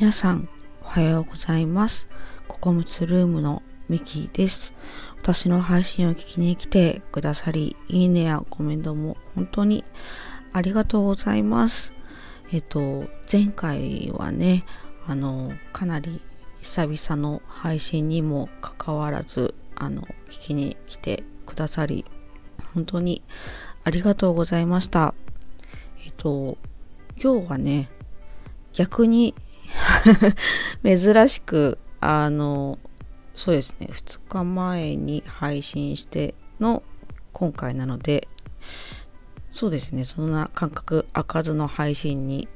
皆さん、おはようございます。ココムツルームのミキです。私の配信を聞きに来てくださり、いいねやコメントも本当にありがとうございます。えっと、前回はね、あの、かなり久々の配信にもかかわらず、あの、聞きに来てくださり、本当にありがとうございました。えっと、今日はね、逆に 珍しく、あの、そうですね、2日前に配信しての今回なので、そうですね、そんな感覚開かずの配信に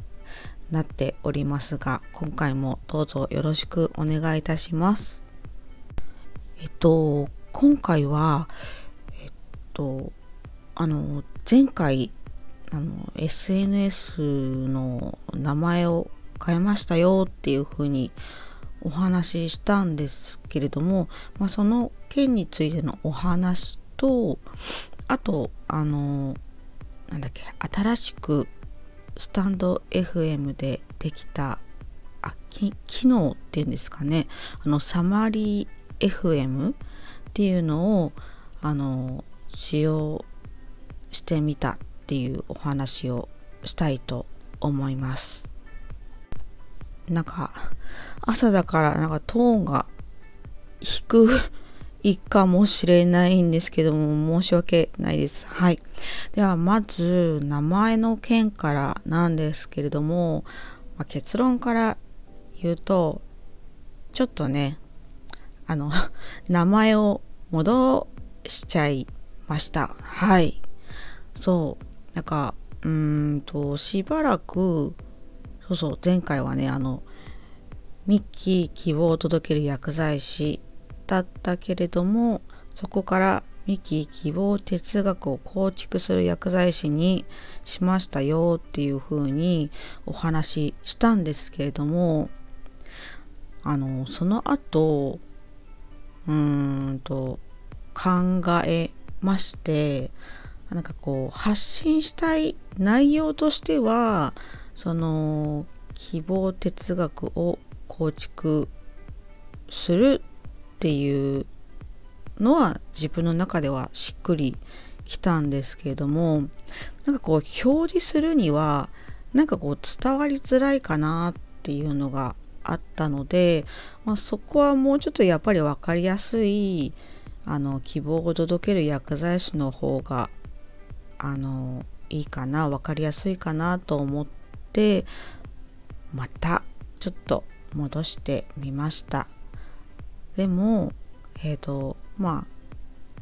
なっておりますが、今回もどうぞよろしくお願いいたします。えっと、今回は、えっと、あの、前回、あの、SNS の名前を変えましたよっていうふうにお話ししたんですけれども、まあ、その件についてのお話と、あと、あの、なんだっけ、新しくスタンド FM でできた、あ、き機能っていうんですかね、あの、サマリー FM っていうのを、あの、使用してみたっていうお話をしたいと思います。なんか、朝だからなんかトーンが低い かもしれないんですけども、申し訳ないです。はい。では、まず、名前の件からなんですけれども、まあ、結論から言うと、ちょっとね、あの、名前を戻しちゃいました。はい。そう。なんか、うーんと、しばらく、そうそう、前回はね、あの、ミッキー希望を届ける薬剤師だったけれども、そこからミッキー希望哲学を構築する薬剤師にしましたよっていう風にお話ししたんですけれども、あの、その後、うーんと、考えまして、なんかこう、発信したい内容としては、その、希望哲学を構築するっていうのは自分の中ではしっくりきたんですけれどもなんかこう表示するにはなんかこう伝わりづらいかなっていうのがあったので、まあ、そこはもうちょっとやっぱり分かりやすいあの希望を届ける薬剤師の方があのいいかな分かりやすいかなと思ってでまたちょっと戻してみました。でもえっ、ー、とまあ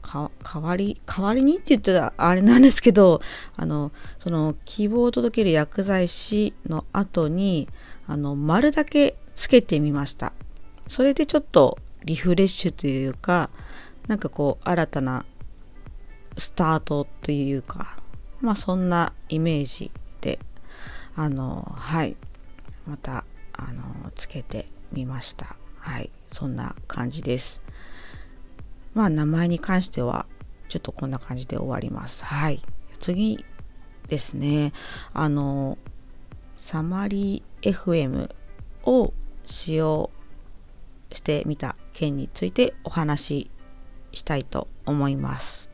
代わり代わりにって言ったらあれなんですけどあのその希望を届ける薬剤師の後にあの丸だけつけてみました。それでちょっとリフレッシュというかなんかこう新たなスタートというかまあそんなイメージであのはい。またあのつけてみました。はい。そんな感じです。まあ名前に関してはちょっとこんな感じで終わります。はい。次ですね。あのサマリー FM を使用してみた件についてお話ししたいと思います。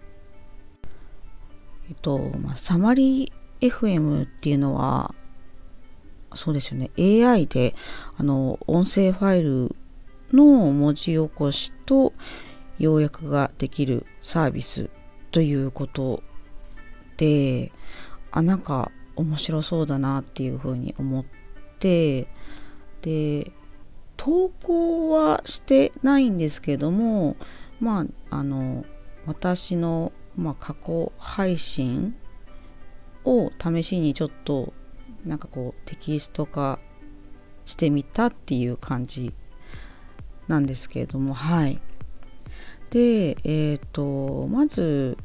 えっと、まあ、サマリー FM っていうのはそうですよね。AI であの音声ファイルの文字起こしと要約ができるサービスということであなんか面白そうだなっていうふうに思ってで投稿はしてないんですけどもまああの私の、まあ、過去配信を試しにちょっとなんかこうテキスト化してみたっていう感じなんですけれどもはい。でえっ、ー、とまず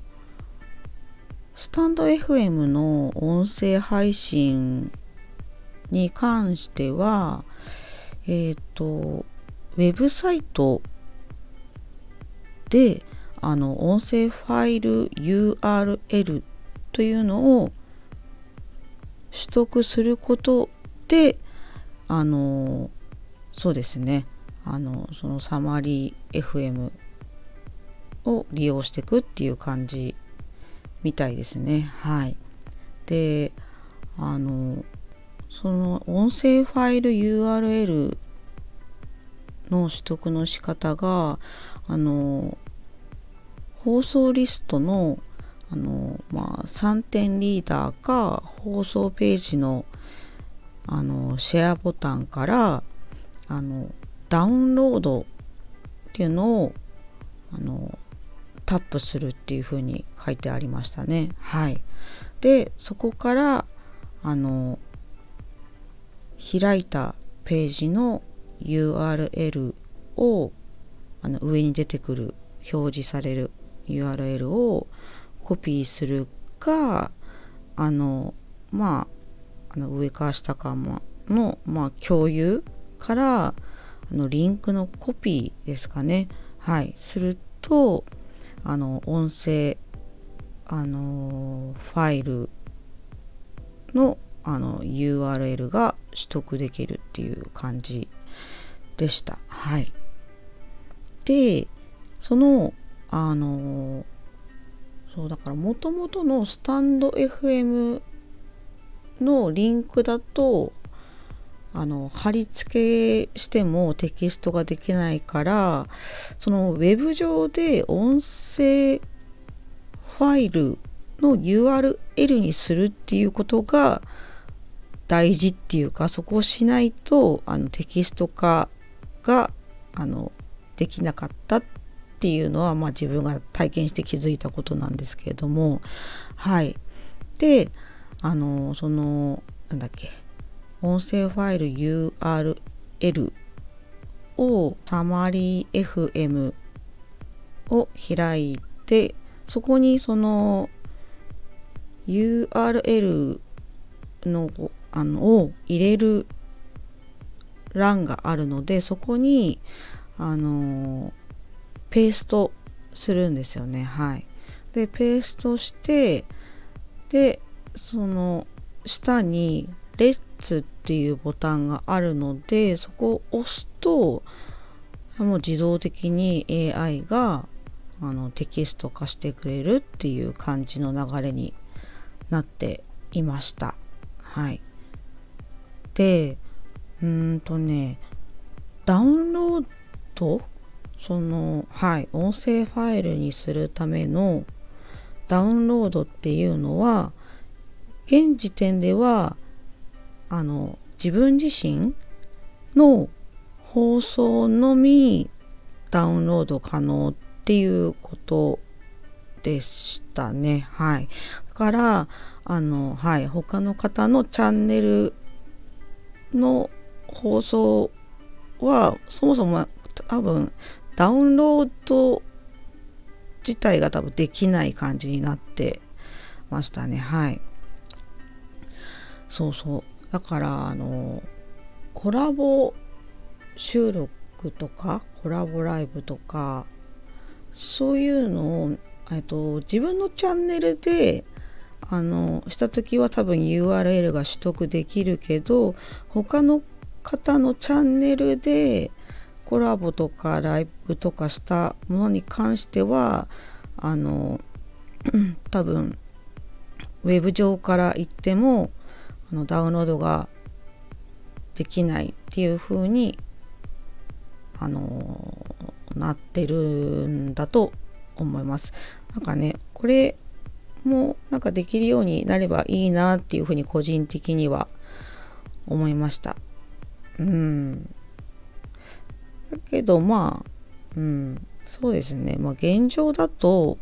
スタンド FM の音声配信に関してはえっ、ー、とウェブサイトであの音声ファイル URL というのを取得することであのそうですね。あのそのサマリー FM を利用していくっていう感じみたいですね。はい。であのその音声ファイル URL の取得の仕方があの放送リストのあの、まあ、3点リーダーか放送ページのあのシェアボタンからあのダウンロードっていうのをあのタップするっていうふうに書いてありましたね。はい。でそこからあの開いたページの URL をあの上に出てくる表示される URL をコピーするかあのまああの上か下かの、まあ、共有からあのリンクのコピーですかねはいするとあの音声あのファイルのあの URL が取得できるっていう感じでした。はい。で、その、あの、そうだからもともとのスタンド FM のリンクだと、あの貼り付けしてもテキストができないからそのウェブ上で音声ファイルの URL にするっていうことが大事っていうかそこをしないとあのテキスト化があのできなかったっっていうのは、まあ、自分が体験して気づいたことなんですけれどもはい。であのそのなんだっけ音声ファイル URL をサマリー FM を開いてそこにその URL のあのを入れる欄があるのでそこにあのペーストするんですよね。はい。でペーストしてでその下にレッツっていうボタンがあるのでそこを押すともう自動的に AI があのテキスト化してくれるっていう感じの流れになっていました。はい。でうんとねダウンロードそのはい音声ファイルにするためのダウンロードっていうのは現時点ではあの自分自身の放送のみダウンロード可能っていうことでしたね。はい。だから、あの、はい、他の方のチャンネルの放送はそもそも多分ダウンロード自体が多分できない感じになってましたね。はい。そうそう。だからあのコラボ収録とかコラボライブとかそういうのをえっと自分のチャンネルであのした時は多分 URL が取得できるけど他の方のチャンネルでコラボとかライブとかしたものに関してはあの 多分ウェブ上から行ってもあのダウンロードができないっていう風にあのなってるんだと思います。なんかねこれもなんかできるようになればいいなっていうふうに個人的には思いました。うん。だけどまあ、うん、そうですね。まあ現状だと、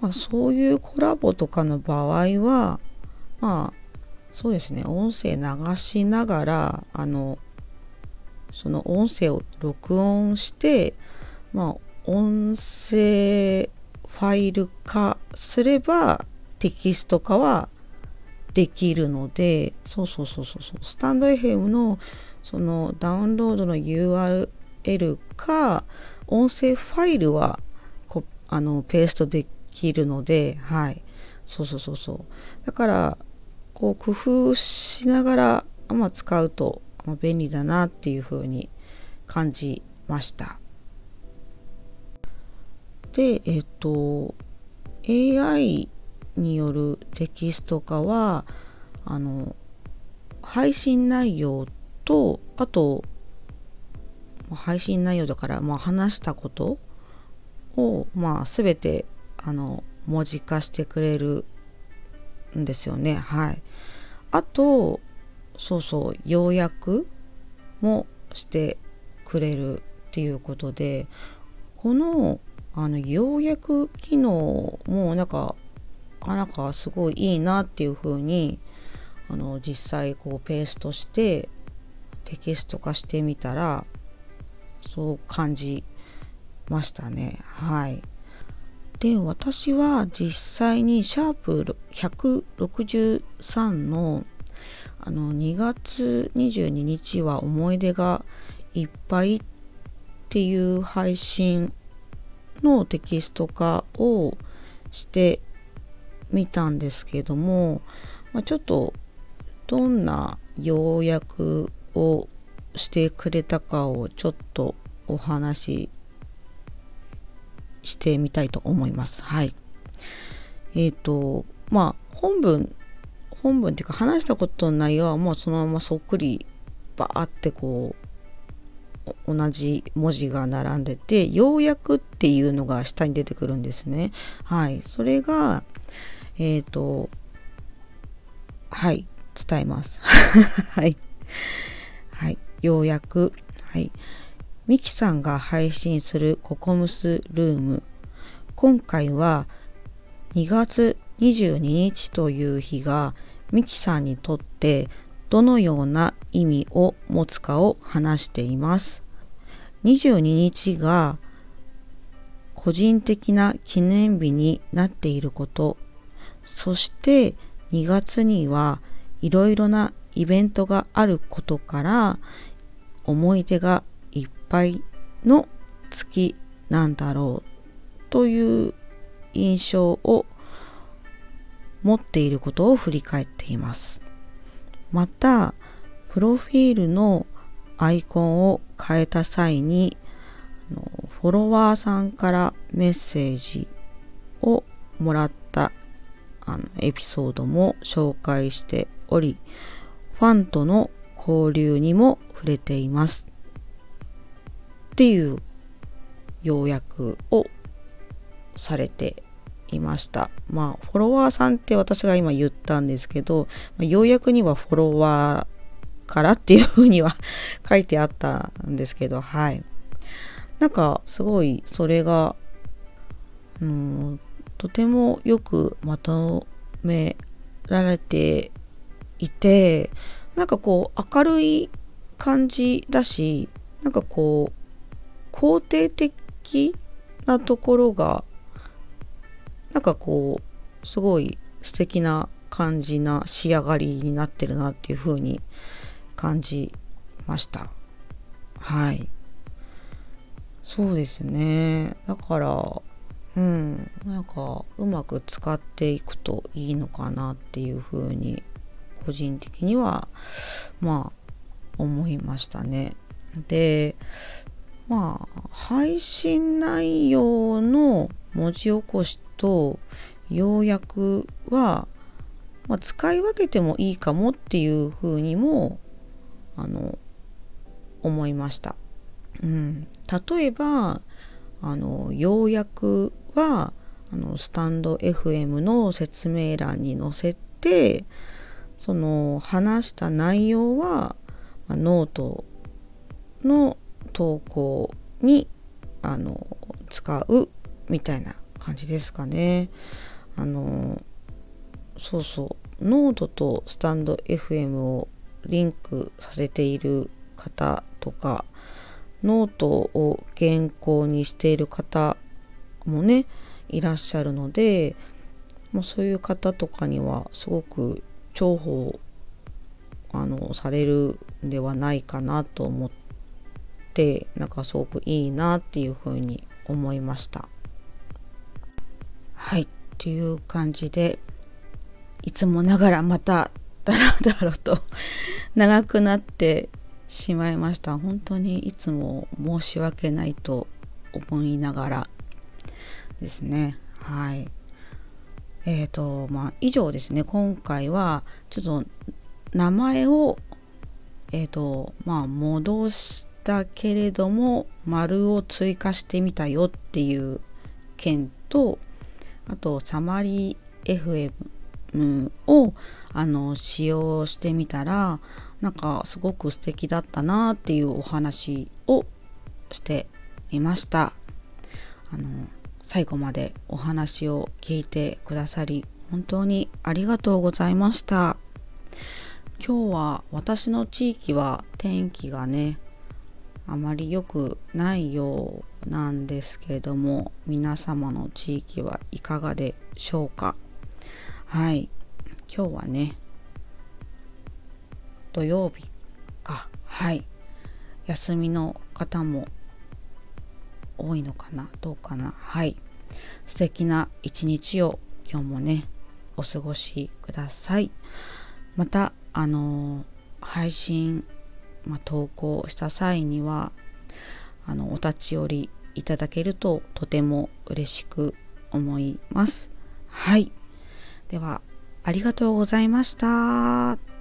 まあそういうコラボとかの場合は、まあそうですね。音声流しながら、あの、その音声を録音して、まあ音声ファイル化すればテキスト化はできるのでそうそうそうそうそうスタンド FM のそのダウンロードの URL か音声ファイルはこあのペーストできるのではいそうそうそうそうだからこう工夫しながら、まあ、使うと、まあ、便利だなっていうふうに感じました。で、えっ、と、AI によるテキスト化は、あの、配信内容と、あと、配信内容だから、まあ、話したことを、まあ、全て、あの、文字化してくれるんですよね。はい。あと、そうそう、要約もしてくれるっていうことで、この、あの、要約機能もなんか、あなんかすごいいいなっていうふうに、あの、実際こうペーストしてテキスト化してみたら、そう感じましたね。はい。で、私は実際にシャープ163のあの2月22日は思い出がいっぱいっていう配信のテキスト化をしてみたんですけども、まあ、ちょっとどんな要約をしてくれたかをちょっとお話ししてみたいと思います。はい。えっ、ー、と、まあ、本文、本文っていうか話したことの内容はもうそのままそっくりバーってこう、同じ文字が並んでて、要約っていうのが下に出てくるんですね。はい。それが、えっ、ー、と、はい、伝えます。はい。はい。要約。はい。ミキさんが配信するココムスルーム。今回は2月22日という日がミキさんにとってどのような意味を持つかを話しています。22日が個人的な記念日になっていること、そして2月にはいろいろなイベントがあることから思い出が敗の月なんだろうという印象を持っていることを振り返っています。また、プロフィールのアイコンを変えた際にフォロワーさんからメッセージをもらったあのエピソードも紹介しておりファンとの交流にも触れています。っていう要約をされていました。まあ、フォロワーさんって私が今言ったんですけど、まあ、要約にはフォロワーからっていうふうには書いてあったんですけど、はい。なんか、すごい、それが、うん、とてもよくまとめられていて、なんかこう、明るい感じだし、なんかこう、肯定的なところがなんかこうすごい素敵な感じな仕上がりになってるなっていう風に感じました。はい。そうですね。だからうんなんかうまく使っていくといいのかなっていう風に個人的にはまあ思いましたねでまあ、配信内容の文字起こしと要約は、まあ、使い分けてもいいかもっていうふうにもあの思いました。うん、例えばあの要約はあのスタンド FM の説明欄に載せてその話した内容は、まあ、ノートの投稿にあの使うみたいな感じですかね。あのそうそうノートとスタンド FM をリンクさせている方とかノートを原稿にしている方もねいらっしゃるのでもうそういう方とかにはすごく重宝あのされるんではないかなと思ってなんかすごくいいなっていうふうに思いました。はいという感じでいつもながらまただらだらと長くなってしまいました。本当にいつも申し訳ないと思いながらですね。はい。えーとまあ、以上ですね。今回はちょっと名前をえーとまあ戻したけれども丸を追加してみたよっていう件とあとサマリー FM をあの使用してみたらなんかすごく素敵だったなっていうお話をしてみました。あの最後までお話を聞いてくださり本当にありがとうございました。今日は私の地域は天気がねあまり良くないようなんですけれども皆様の地域はいかがでしょうか。はい。今日はね土曜日か。はい。休みの方も多いのかな？どうかな？はい。素敵な一日を今日もねお過ごしください。またあの配信、まあ、投稿した際にはあのお立ち寄りいただけるととても嬉しく思います。はい。ではありがとうございました。